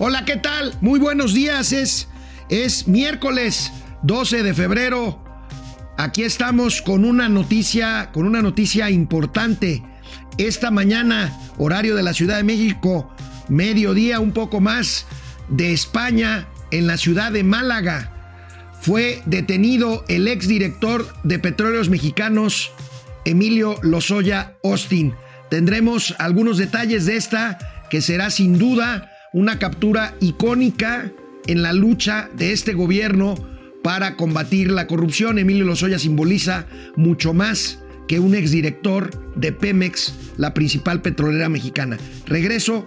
Hola, ¿qué tal? Muy buenos días. Es, es miércoles 12 de febrero. Aquí estamos con una noticia, con una noticia importante. Esta mañana, horario de la Ciudad de México, mediodía un poco más de España, en la ciudad de Málaga, fue detenido el exdirector de Petróleos Mexicanos, Emilio Lozoya Austin. Tendremos algunos detalles de esta, que será sin duda una captura icónica en la lucha de este gobierno para combatir la corrupción. Emilio Lozoya simboliza mucho más que un exdirector de Pemex, la principal petrolera mexicana. Regreso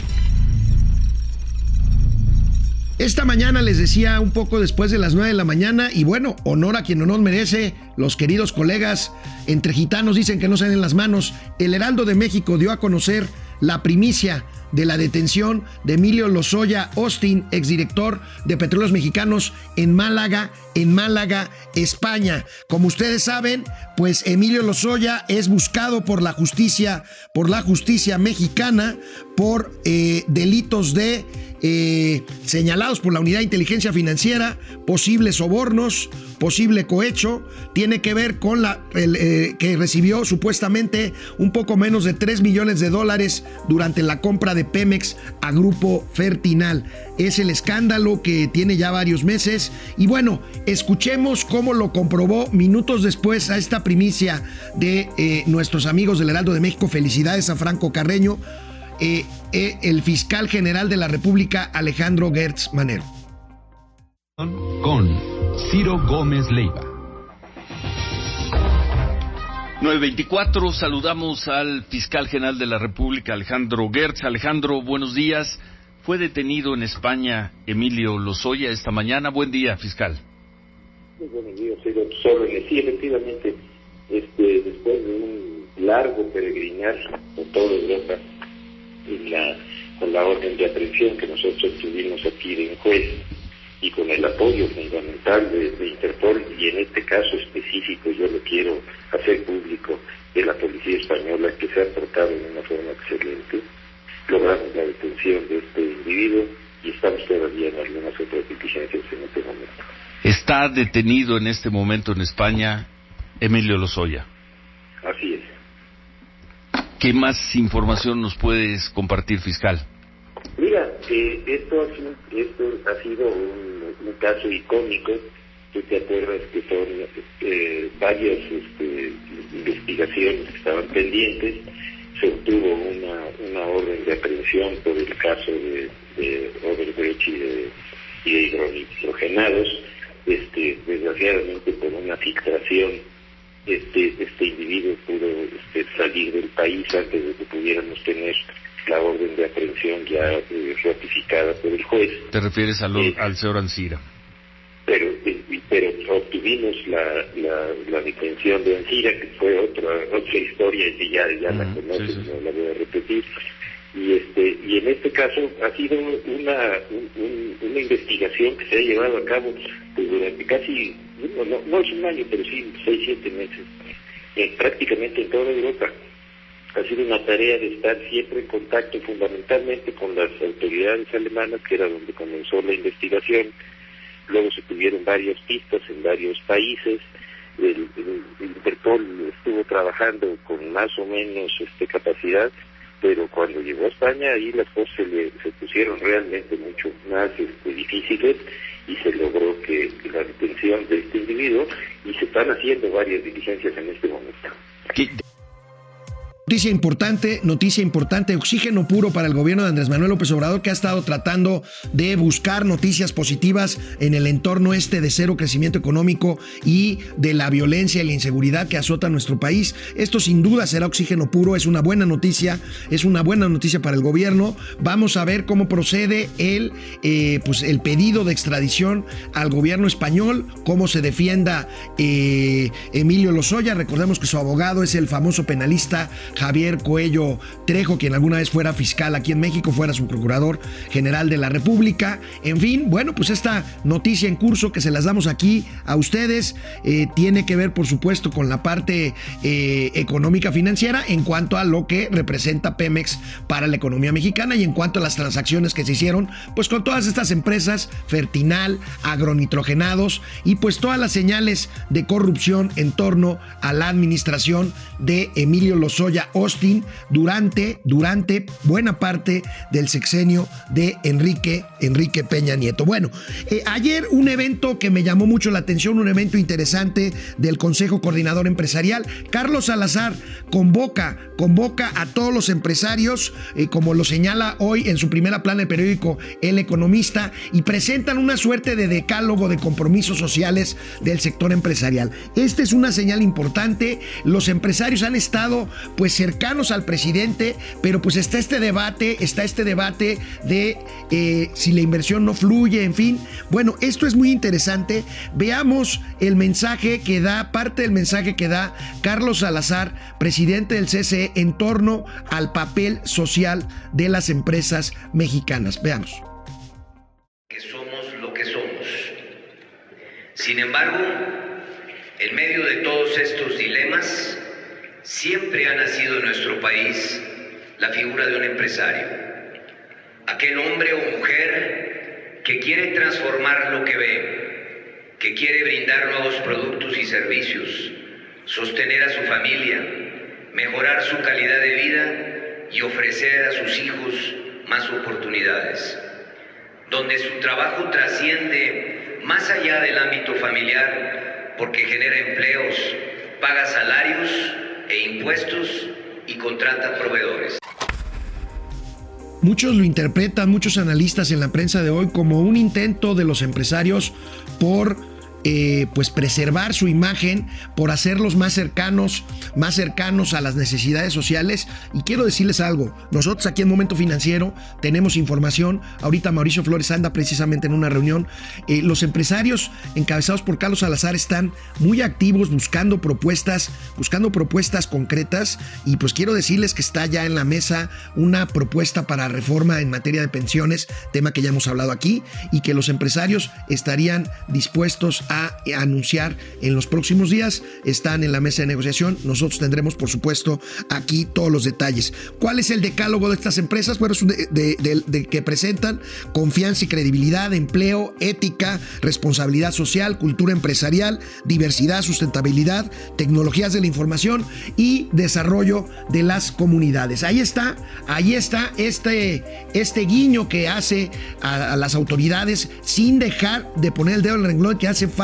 Esta mañana les decía un poco después de las 9 de la mañana y bueno, honor a quien honor merece, los queridos colegas entre gitanos dicen que no se den las manos, el Heraldo de México dio a conocer la primicia de la detención de Emilio Lozoya Austin, exdirector de Petróleos Mexicanos en Málaga, en Málaga, España. Como ustedes saben, pues Emilio Lozoya es buscado por la justicia, por la justicia mexicana, por eh, delitos de eh, señalados por la Unidad de Inteligencia Financiera, posibles sobornos, posible cohecho, tiene que ver con la eh, que recibió supuestamente un poco menos de 3 millones de dólares durante la compra de Pemex a Grupo Fertinal. Es el escándalo que tiene ya varios meses y bueno, escuchemos cómo lo comprobó minutos después a esta primicia de eh, nuestros amigos del Heraldo de México. Felicidades a Franco Carreño. Eh, eh, el fiscal general de la República, Alejandro Gertz Manero. Con Ciro Gómez Leiva. 924, saludamos al fiscal general de la República, Alejandro Gertz. Alejandro, buenos días. Fue detenido en España Emilio Lozoya esta mañana. Buen día, fiscal. Muy buenos días, señor Órdenes. Sí, efectivamente, este, después de un largo peregrinar por toda Europa, en con la orden de aprehensión que nosotros tuvimos aquí de juez y con el apoyo fundamental de, de, Interpol y en este caso específico yo lo quiero hacer público de la policía española que se ha portado de una forma excelente logramos la detención de este individuo y estamos todavía en algunas otras diligencias en este momento. Está detenido en este momento en España Emilio Lozoya. Así es. ¿Qué más información nos puedes compartir, fiscal? Mira, eh, esto, ha sido, esto ha sido un, caso icónico. Tú te acuerdas que son eh, varias este, investigaciones que estaban pendientes. Se obtuvo una, una orden de aprehensión por el caso de, de y de, y de hidrogenados. Este, desgraciadamente por una filtración este, este individuo pudo este, salir del país antes de que pudiéramos tener la orden de aprehensión ya eh, ratificada por el juez. ¿Te refieres al, eh, al señor Ancira? Pero, eh, pero obtuvimos la, la, la, detención de Ancira, que fue otra otra historia que ya, ya uh -huh, la conoces, sí, sí. no la voy a repetir. Y, este, y en este caso ha sido una, un, una investigación que se ha llevado a cabo pues, durante casi, no, no, no es un año, pero sí seis, siete meses, eh, prácticamente en toda Europa. Ha sido una tarea de estar siempre en contacto fundamentalmente con las autoridades alemanas, que era donde comenzó la investigación. Luego se tuvieron varias pistas en varios países. El, Interpol estuvo trabajando con más o menos este, capacidad pero cuando llegó a España ahí las cosas se, le, se pusieron realmente mucho más este, difíciles y se logró que la detención de este individuo y se están haciendo varias diligencias en este momento. Noticia importante, noticia importante, oxígeno puro para el gobierno de Andrés Manuel López Obrador que ha estado tratando de buscar noticias positivas en el entorno este de cero crecimiento económico y de la violencia y la inseguridad que azota nuestro país. Esto sin duda será oxígeno puro, es una buena noticia, es una buena noticia para el gobierno. Vamos a ver cómo procede el, eh, pues el pedido de extradición al gobierno español, cómo se defienda eh, Emilio Lozoya. Recordemos que su abogado es el famoso penalista Javier Coello Trejo, quien alguna vez fuera fiscal aquí en México, fuera su procurador general de la República. En fin, bueno, pues esta noticia en curso que se las damos aquí a ustedes eh, tiene que ver, por supuesto, con la parte eh, económica financiera en cuanto a lo que representa Pemex para la economía mexicana y en cuanto a las transacciones que se hicieron, pues con todas estas empresas, Fertinal, agronitrogenados y pues todas las señales de corrupción en torno a la administración de Emilio Lozoya Austin durante, durante buena parte del sexenio de Enrique, Enrique Peña Nieto. Bueno, eh, ayer un evento que me llamó mucho la atención, un evento interesante del Consejo Coordinador Empresarial. Carlos Salazar convoca, convoca a todos los empresarios, eh, como lo señala hoy en su primera plana el periódico El Economista, y presentan una suerte de decálogo de compromisos sociales del sector empresarial. Esta es una señal importante. Los empresarios han estado pues cercanos al presidente, pero pues está este debate, está este debate de eh, si la inversión no fluye, en fin. Bueno, esto es muy interesante. Veamos el mensaje que da, parte del mensaje que da Carlos Salazar, presidente del CCE, en torno al papel social de las empresas mexicanas. Veamos. Que somos lo que somos. Sin embargo, en medio de todos estos dilemas, siempre ha nacido en nuestro país la figura de un empresario. Aquel hombre o mujer que quiere transformar lo que ve, que quiere brindar nuevos productos y servicios, sostener a su familia, mejorar su calidad de vida y ofrecer a sus hijos más oportunidades. Donde su trabajo trasciende más allá del ámbito familiar porque genera empleos, paga salarios impuestos y contrata proveedores. Muchos lo interpretan, muchos analistas en la prensa de hoy, como un intento de los empresarios por eh, pues preservar su imagen, por hacerlos más cercanos, más cercanos a las necesidades sociales. Y quiero decirles algo, nosotros aquí en Momento Financiero tenemos información, ahorita Mauricio Flores anda precisamente en una reunión, eh, los empresarios encabezados por Carlos Salazar están muy activos buscando propuestas, buscando propuestas concretas. Y pues quiero decirles que está ya en la mesa una propuesta para reforma en materia de pensiones, tema que ya hemos hablado aquí, y que los empresarios estarían dispuestos a anunciar en los próximos días. Están en la mesa de negociación. Nosotros tendremos, por supuesto, aquí todos los detalles. ¿Cuál es el decálogo de estas empresas? Bueno, es de, que presentan confianza y credibilidad, empleo, ética, responsabilidad social, cultura empresarial, diversidad, sustentabilidad, tecnologías de la información y desarrollo de las comunidades. Ahí está, ahí está este, este guiño que hace a, las autoridades sin dejar de poner el dedo en el renglón que hace falta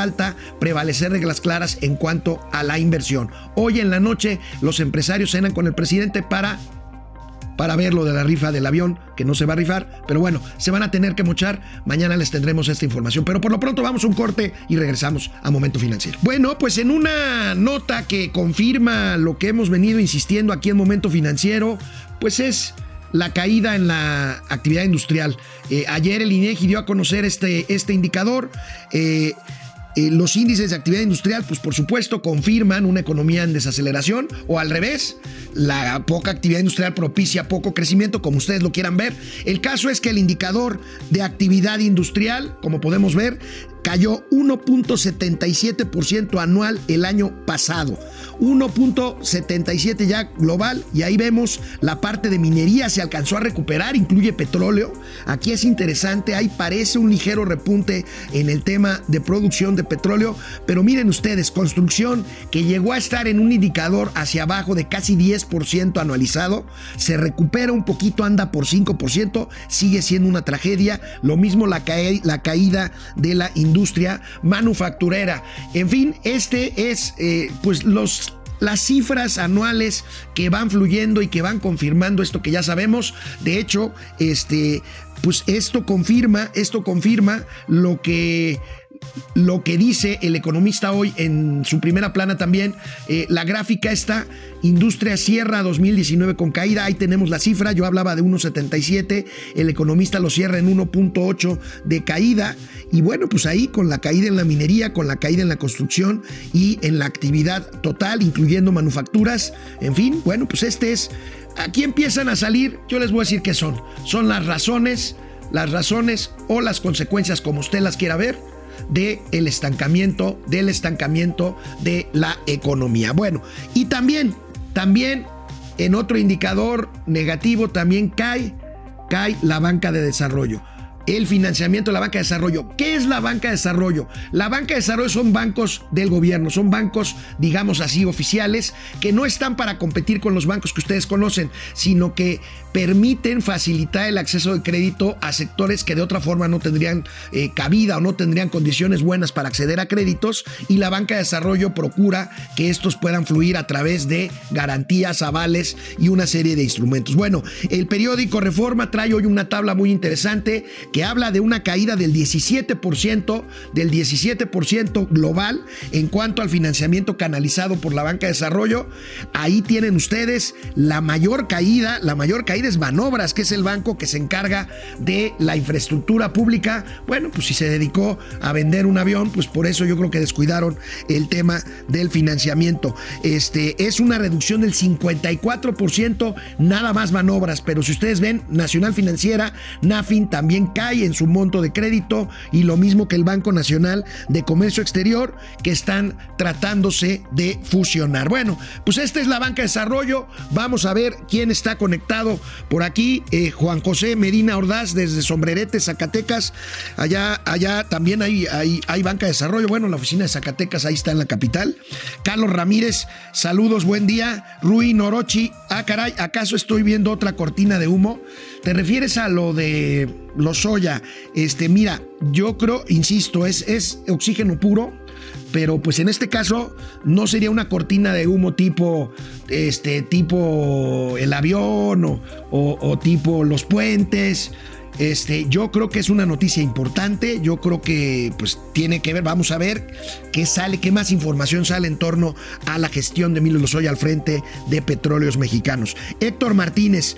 prevalecer reglas claras en cuanto a la inversión. Hoy en la noche los empresarios cenan con el presidente para para ver lo de la rifa del avión, que no se va a rifar, pero bueno, se van a tener que mochar. Mañana les tendremos esta información, pero por lo pronto vamos a un corte y regresamos a Momento Financiero. Bueno, pues en una nota que confirma lo que hemos venido insistiendo aquí en Momento Financiero, pues es la caída en la actividad industrial. Eh, ayer el INEGI dio a conocer este, este indicador. Eh, eh, los índices de actividad industrial, pues por supuesto, confirman una economía en desaceleración o al revés, la poca actividad industrial propicia poco crecimiento, como ustedes lo quieran ver. El caso es que el indicador de actividad industrial, como podemos ver, cayó 1.77% anual el año pasado. 1.77 ya global y ahí vemos la parte de minería se alcanzó a recuperar, incluye petróleo. Aquí es interesante, ahí parece un ligero repunte en el tema de producción de petróleo, pero miren ustedes, construcción que llegó a estar en un indicador hacia abajo de casi 10% anualizado, se recupera un poquito, anda por 5%, sigue siendo una tragedia, lo mismo la, la caída de la industria manufacturera. En fin, este es eh, pues los las cifras anuales que van fluyendo y que van confirmando esto que ya sabemos. De hecho, este, pues esto confirma, esto confirma lo que lo que dice el economista hoy en su primera plana también, eh, la gráfica está, industria cierra 2019 con caída, ahí tenemos la cifra, yo hablaba de 1.77, el economista lo cierra en 1.8 de caída, y bueno, pues ahí con la caída en la minería, con la caída en la construcción y en la actividad total, incluyendo manufacturas, en fin, bueno, pues este es, aquí empiezan a salir, yo les voy a decir qué son, son las razones, las razones o las consecuencias como usted las quiera ver del el estancamiento, del estancamiento de la economía. Bueno, y también, también en otro indicador negativo también cae, cae la banca de desarrollo el financiamiento de la banca de desarrollo. ¿Qué es la banca de desarrollo? La banca de desarrollo son bancos del gobierno, son bancos, digamos así, oficiales, que no están para competir con los bancos que ustedes conocen, sino que permiten facilitar el acceso de crédito a sectores que de otra forma no tendrían eh, cabida o no tendrían condiciones buenas para acceder a créditos y la banca de desarrollo procura que estos puedan fluir a través de garantías, avales y una serie de instrumentos. Bueno, el periódico Reforma trae hoy una tabla muy interesante que habla de una caída del 17%, del 17% global en cuanto al financiamiento canalizado por la banca de desarrollo. Ahí tienen ustedes la mayor caída, la mayor caída Banobras, que es el banco que se encarga de la infraestructura pública. Bueno, pues si se dedicó a vender un avión, pues por eso yo creo que descuidaron el tema del financiamiento. Este es una reducción del 54%, nada más Banobras, pero si ustedes ven, Nacional Financiera, Nafin también cae en su monto de crédito y lo mismo que el Banco Nacional de Comercio Exterior, que están tratándose de fusionar. Bueno, pues esta es la banca de desarrollo. Vamos a ver quién está conectado por aquí, eh, Juan José Medina Ordaz desde Sombrerete, Zacatecas. Allá, allá también hay, hay, hay banca de desarrollo. Bueno, la oficina de Zacatecas ahí está en la capital. Carlos Ramírez, saludos, buen día. Rui Norochi, ah, caray, ¿acaso estoy viendo otra cortina de humo? ¿Te refieres a lo de Lozoya? Este, mira, yo creo, insisto, es, es oxígeno puro pero pues en este caso no sería una cortina de humo tipo este tipo el avión o, o, tipo los puentes este, yo creo que es una noticia importante, yo creo que pues tiene que ver, vamos a ver qué sale, qué más información sale en torno a la gestión de Emilio Lozoya al frente de Petróleos Mexicanos. Héctor Martínez,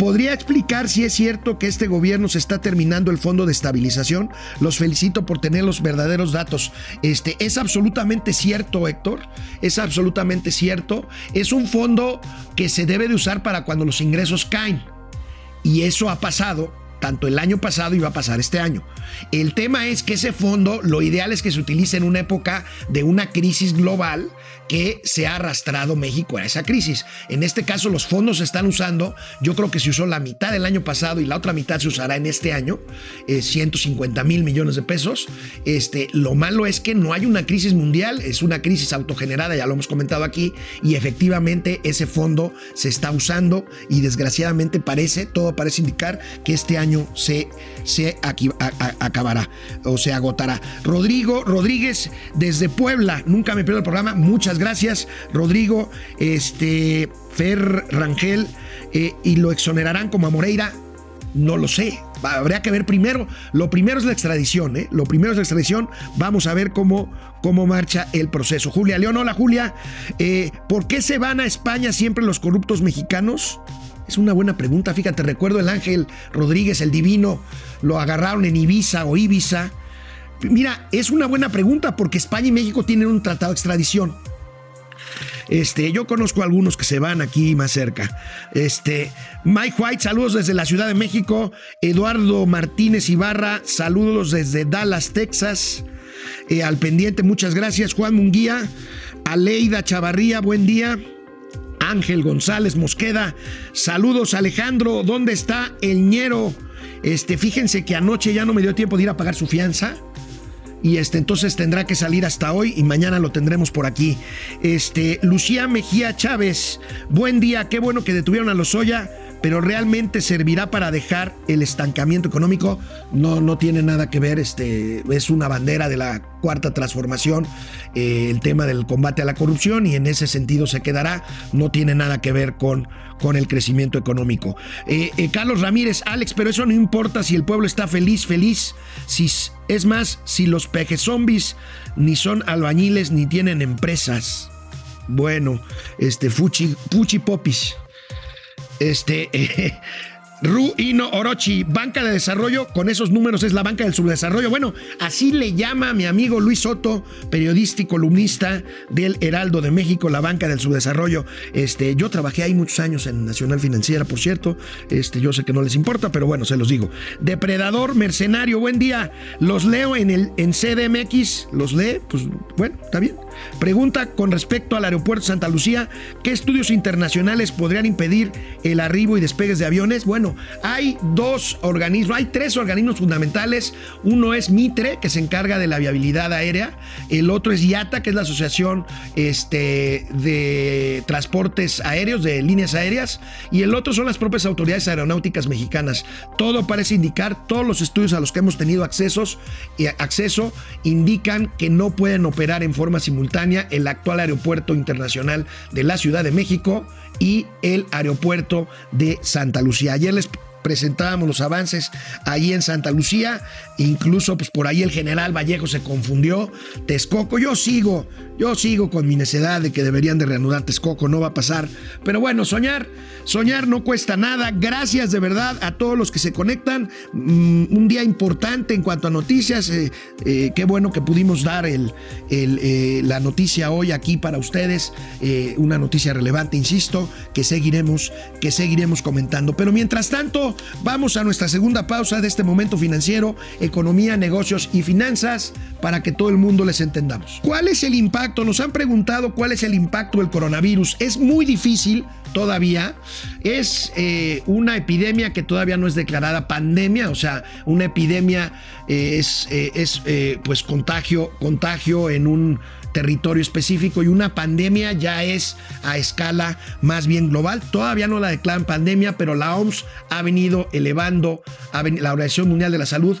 ¿Podría explicar si es cierto que este gobierno se está terminando el fondo de estabilización? Los felicito por tener los verdaderos datos. Este, es absolutamente cierto, Héctor. Es absolutamente cierto. Es un fondo que se debe de usar para cuando los ingresos caen. Y eso ha pasado tanto el año pasado y va a pasar este año. El tema es que ese fondo, lo ideal es que se utilice en una época de una crisis global que se ha arrastrado México a esa crisis. En este caso, los fondos se están usando, yo creo que se usó la mitad del año pasado y la otra mitad se usará en este año, 150 eh, mil millones de pesos. Este, lo malo es que no hay una crisis mundial, es una crisis autogenerada, ya lo hemos comentado aquí, y efectivamente ese fondo se está usando y desgraciadamente parece, todo parece indicar que este año se, se acabará o se agotará. Rodrigo Rodríguez desde Puebla, nunca me pierdo el programa, muchas gracias, Rodrigo, este, Fer Rangel, eh, y lo exonerarán como a Moreira. No lo sé, habría que ver primero. Lo primero es la extradición, ¿eh? Lo primero es la extradición. Vamos a ver cómo, cómo marcha el proceso. Julia León, hola Julia. Eh, ¿Por qué se van a España siempre los corruptos mexicanos? Es una buena pregunta. Fíjate, recuerdo el Ángel Rodríguez, el divino, lo agarraron en Ibiza o Ibiza. Mira, es una buena pregunta porque España y México tienen un tratado de extradición. Este, yo conozco a algunos que se van aquí más cerca. Este, Mike White, saludos desde la Ciudad de México. Eduardo Martínez Ibarra, saludos desde Dallas, Texas. Eh, al pendiente, muchas gracias. Juan Munguía, Aleida Chavarría, buen día. Ángel González Mosqueda, saludos Alejandro, ¿dónde está el ñero? Este, fíjense que anoche ya no me dio tiempo de ir a pagar su fianza. Y este entonces tendrá que salir hasta hoy y mañana lo tendremos por aquí. Este Lucía Mejía Chávez, buen día, qué bueno que detuvieron a Lozoya, pero realmente servirá para dejar el estancamiento económico. No, no tiene nada que ver, este es una bandera de la cuarta transformación, eh, el tema del combate a la corrupción y en ese sentido se quedará. No tiene nada que ver con con el crecimiento económico. Eh, eh, Carlos Ramírez, Alex, pero eso no importa si el pueblo está feliz, feliz, si Es más, si los peje zombies ni son albañiles ni tienen empresas. Bueno, este Fuchi, Fuchi Popis. Este, eh, Ru Ino Orochi, banca de desarrollo, con esos números es la banca del subdesarrollo. Bueno, así le llama mi amigo Luis Soto, periodista y columnista del Heraldo de México, la banca del subdesarrollo. Este, yo trabajé ahí muchos años en Nacional Financiera, por cierto. Este, yo sé que no les importa, pero bueno, se los digo. Depredador, mercenario, buen día. Los leo en el en CDMX, los lee, pues bueno, está bien. Pregunta con respecto al aeropuerto Santa Lucía, ¿qué estudios internacionales podrían impedir el arribo y despegues de aviones? Bueno, hay dos organismos, hay tres organismos fundamentales. Uno es Mitre, que se encarga de la viabilidad aérea. El otro es IATA, que es la Asociación este, de Transportes Aéreos, de Líneas Aéreas. Y el otro son las propias autoridades aeronáuticas mexicanas. Todo parece indicar, todos los estudios a los que hemos tenido accesos, acceso indican que no pueden operar en forma simultánea el actual aeropuerto internacional de la Ciudad de México y el aeropuerto de Santa Lucía. Ayer les presentábamos los avances ahí en Santa Lucía, incluso pues por ahí el general Vallejo se confundió, Texcoco, yo sigo, yo sigo con mi necedad de que deberían de reanudar Texcoco, no va a pasar, pero bueno, soñar, soñar no cuesta nada, gracias de verdad a todos los que se conectan, mm, un día importante en cuanto a noticias, eh, eh, qué bueno que pudimos dar el, eh, la noticia hoy aquí para ustedes, una noticia relevante, insisto, que seguiremos, que seguiremos comentando, pero mientras tanto, vamos a nuestra segunda pausa de este momento financiero, economía, negocios y finanzas, para que todo el mundo les entendamos. ¿Cuál es el impacto? Nos han preguntado cuál es el impacto del coronavirus. Es muy difícil todavía. Es eh, una epidemia que todavía no es declarada pandemia, o sea, una epidemia eh, es, eh, es pues contagio, contagio en un territorio específico y una pandemia ya es a escala más bien global. Todavía no la declaran pandemia, pero la OMS ha venido elevando, la Organización Mundial de la Salud,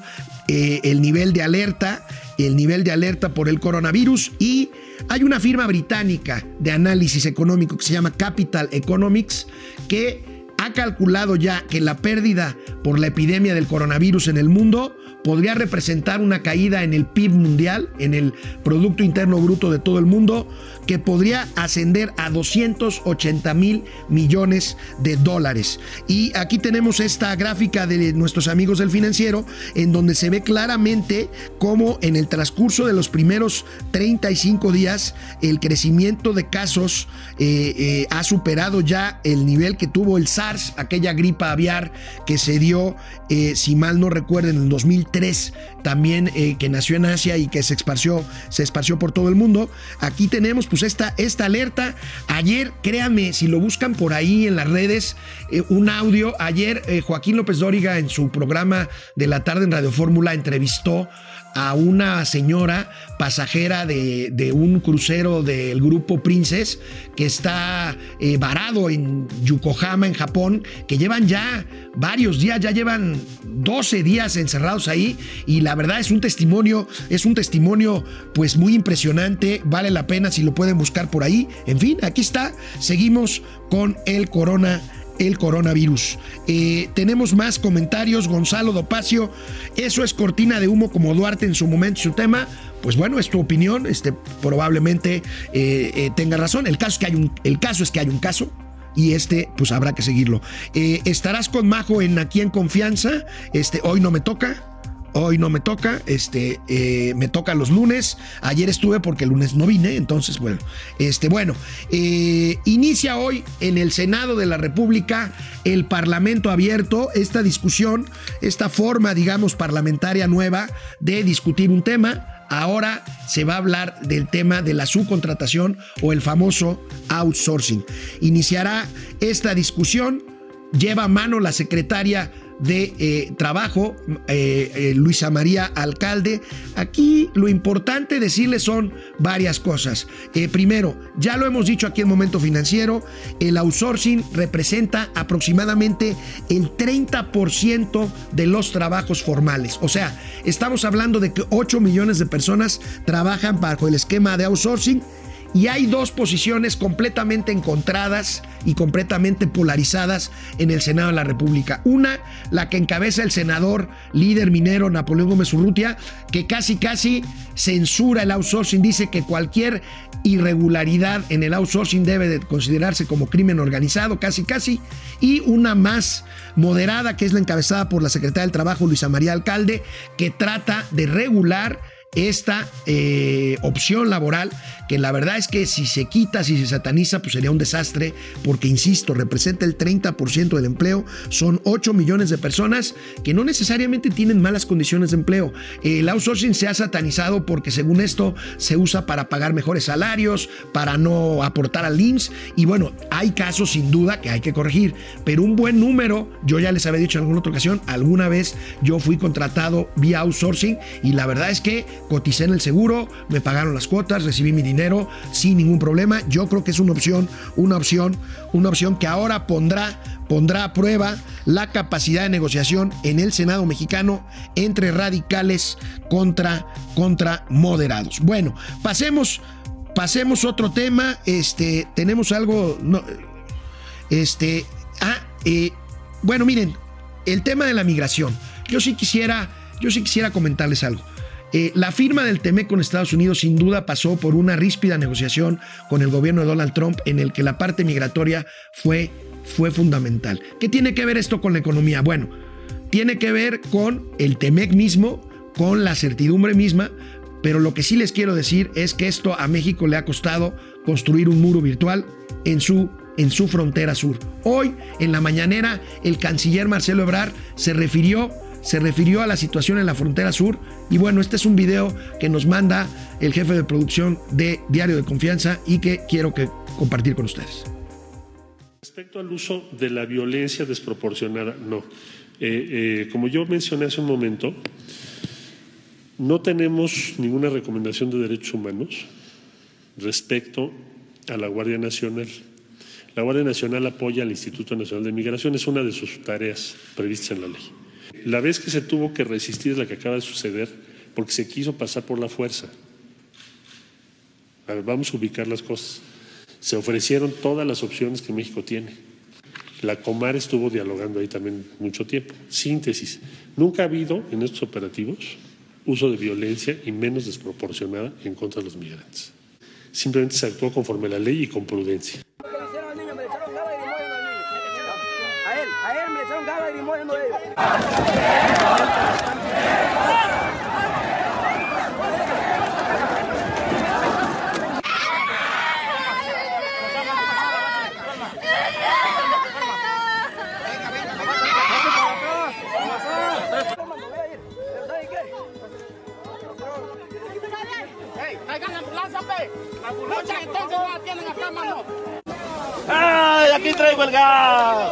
eh, el nivel de alerta, el nivel de alerta por el coronavirus y hay una firma británica de análisis económico que se llama Capital Economics que ha calculado ya que la pérdida por la epidemia del coronavirus en el mundo podría representar una caída en el PIB mundial, en el Producto Interno Bruto de todo el mundo, que podría ascender a 280 mil millones de dólares. Y aquí tenemos esta gráfica de nuestros amigos del financiero, en donde se ve claramente cómo en el transcurso de los primeros 35 días el crecimiento de casos eh, eh, ha superado ya el nivel que tuvo el SARS, aquella gripa aviar que se dio, eh, si mal no recuerden, en el 2003, también que nació en Asia y que se esparció, se esparció por todo el mundo. Aquí tenemos pues esta, esta alerta. Ayer, créanme, si lo buscan por ahí en las redes, eh, un audio. Ayer eh, Joaquín López Dóriga en su programa de la tarde en Radio Fórmula entrevistó a una señora pasajera de, un crucero del grupo Princess que está eh, varado en Yokohama, en Japón, que llevan ya varios días, ya llevan 12 días encerrados ahí y la verdad es un testimonio, es un testimonio pues muy impresionante, vale la pena si lo pueden buscar por ahí. En fin, aquí está, seguimos con el corona el coronavirus. Eh, tenemos más comentarios. Gonzalo Dopacio, eso es cortina de humo como Duarte en su momento, su tema. Pues bueno, es tu opinión. Este, probablemente eh, eh, tenga razón. El caso, es que hay un, el caso es que hay un caso y este pues habrá que seguirlo. estarás con Majo en Aquí en Confianza. Este, hoy no me toca. Hoy no me toca, este, eh, me toca los lunes. Ayer estuve porque el lunes no vine, entonces, bueno, este, bueno, eh, inicia hoy en el Senado de la República el Parlamento abierto, esta discusión, esta forma, digamos, parlamentaria nueva de discutir un tema. Ahora se va a hablar del tema de la subcontratación o el famoso outsourcing. Iniciará esta discusión, lleva a mano la secretaria de eh, trabajo, eh, eh, Luisa María Alcalde. Aquí lo importante decirle son varias cosas. primero, ya lo hemos dicho aquí en Momento Financiero, el outsourcing representa aproximadamente el 30% de los trabajos formales. O sea, estamos hablando de que 8 millones de personas trabajan bajo el esquema de outsourcing y hay dos posiciones completamente encontradas y completamente polarizadas en el Senado de la República. Una, la que encabeza el senador líder minero Napoleón Gómez Urrutia, que casi casi censura el outsourcing, dice que cualquier irregularidad en el outsourcing debe de considerarse como crimen organizado, casi casi, y una más moderada que es la encabezada por la secretaria del Trabajo Luisa María Alcalde, que trata de regular esta eh, opción laboral, que la verdad es que si se quita, si se sataniza, pues sería un desastre, porque, insisto, representa el 30% del empleo, son 8 millones de personas que no necesariamente tienen malas condiciones de empleo. El outsourcing se ha satanizado porque, según esto, se usa para pagar mejores salarios, para no aportar al IMSS, y bueno, hay casos sin duda que hay que corregir, pero un buen número, yo ya les había dicho en alguna otra ocasión, alguna vez yo fui contratado vía outsourcing y la verdad es que coticé en el seguro, me pagaron las cuotas, recibí mi dinero sin ningún problema. Yo creo que es una opción, una opción, una opción que ahora pondrá pondrá a prueba la capacidad de negociación en el Senado mexicano entre radicales contra, contra moderados. Bueno, pasemos, pasemos otro tema. Este, tenemos algo, este, ah, eh, bueno, miren, el tema de la migración. Yo sí quisiera, yo sí quisiera comentarles algo. Eh, la firma del TEMEC con Estados Unidos sin duda pasó por una ríspida negociación con el gobierno de Donald Trump en el que la parte migratoria fue, fue fundamental. ¿Qué tiene que ver esto con la economía? Bueno, tiene que ver con el TEMEC mismo, con la certidumbre misma, pero lo que sí les quiero decir es que esto a México le ha costado construir un muro virtual en su en su frontera sur. Hoy, en la mañanera, el canciller Marcelo Ebrard se refirió se refirió a la situación en la frontera sur. Y bueno, este es un video que nos manda el jefe de producción de Diario de Confianza y que quiero que compartir con ustedes. Respecto al uso de la violencia desproporcionada, no. Eh, eh, como yo mencioné hace un momento, no tenemos ninguna recomendación de derechos humanos respecto a la Guardia Nacional. La Guardia Nacional apoya al Instituto Nacional de Migración, es una de sus tareas previstas en la ley. La vez que se tuvo que resistir es la que acaba de suceder porque se quiso pasar por la fuerza. Vamos a ubicar las cosas. Se ofrecieron todas las opciones que México tiene. La Comar estuvo dialogando ahí también mucho tiempo. Síntesis. Nunca ha habido en estos operativos uso de violencia y menos desproporcionada en contra de los migrantes. Simplemente se actuó conforme a la ley y con prudencia. ¡Ay, aquí traigo el gas!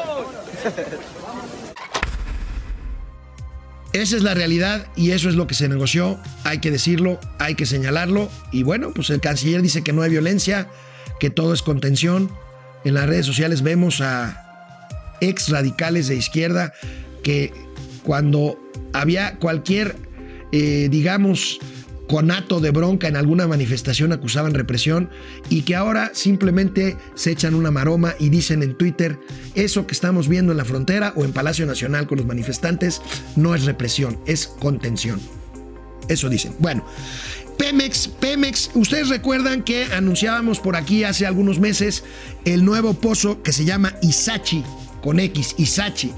Esa es la realidad y eso es lo que se negoció. Hay que decirlo, hay que señalarlo. Y bueno, pues el canciller dice que no hay violencia, que todo es contención. En las redes sociales vemos a ex radicales de izquierda que cuando había cualquier, eh, digamos, conato de bronca en alguna manifestación acusaban represión y que ahora simplemente se echan una maroma y dicen en Twitter, eso que estamos viendo en la frontera o en Palacio Nacional con los manifestantes no es represión, es contención. Eso dicen. Bueno, Pemex, Pemex, ustedes recuerdan que anunciábamos por aquí hace algunos meses el nuevo pozo que se llama Isachi, con X, Isachi.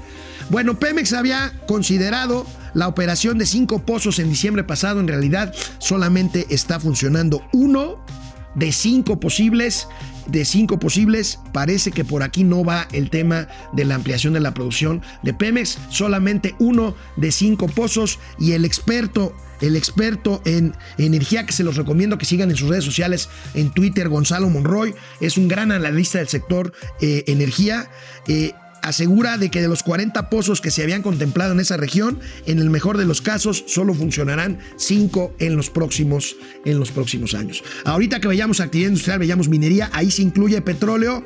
Bueno, Pemex había considerado la operación de cinco pozos en diciembre pasado. En realidad solamente está funcionando uno de cinco posibles. De cinco posibles, parece que por aquí no va el tema de la ampliación de la producción de Pemex. Solamente uno de cinco pozos y el experto el experto en energía que se los recomiendo que sigan en sus redes sociales, en Twitter, Gonzalo Monroy, es un gran analista del sector eh, energía. Eh, asegura de que de los 40 pozos que se habían contemplado en esa región, en el mejor de los casos solo funcionarán 5 en los próximos en los próximos años. Ahorita que veamos actividad industrial, veamos minería, ahí se incluye petróleo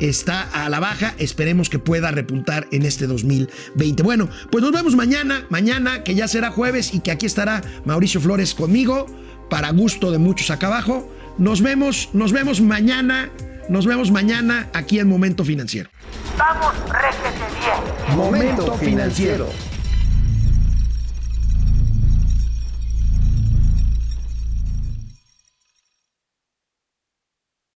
está a la baja. Esperemos que pueda repuntar en este 2020. Bueno, pues nos vemos mañana, mañana que ya será jueves y que aquí estará Mauricio Flores conmigo, para gusto de muchos acá abajo. Nos vemos, nos vemos mañana. Nos vemos mañana aquí en Momento Financiero. Vamos, réjete bien. Momento financiero.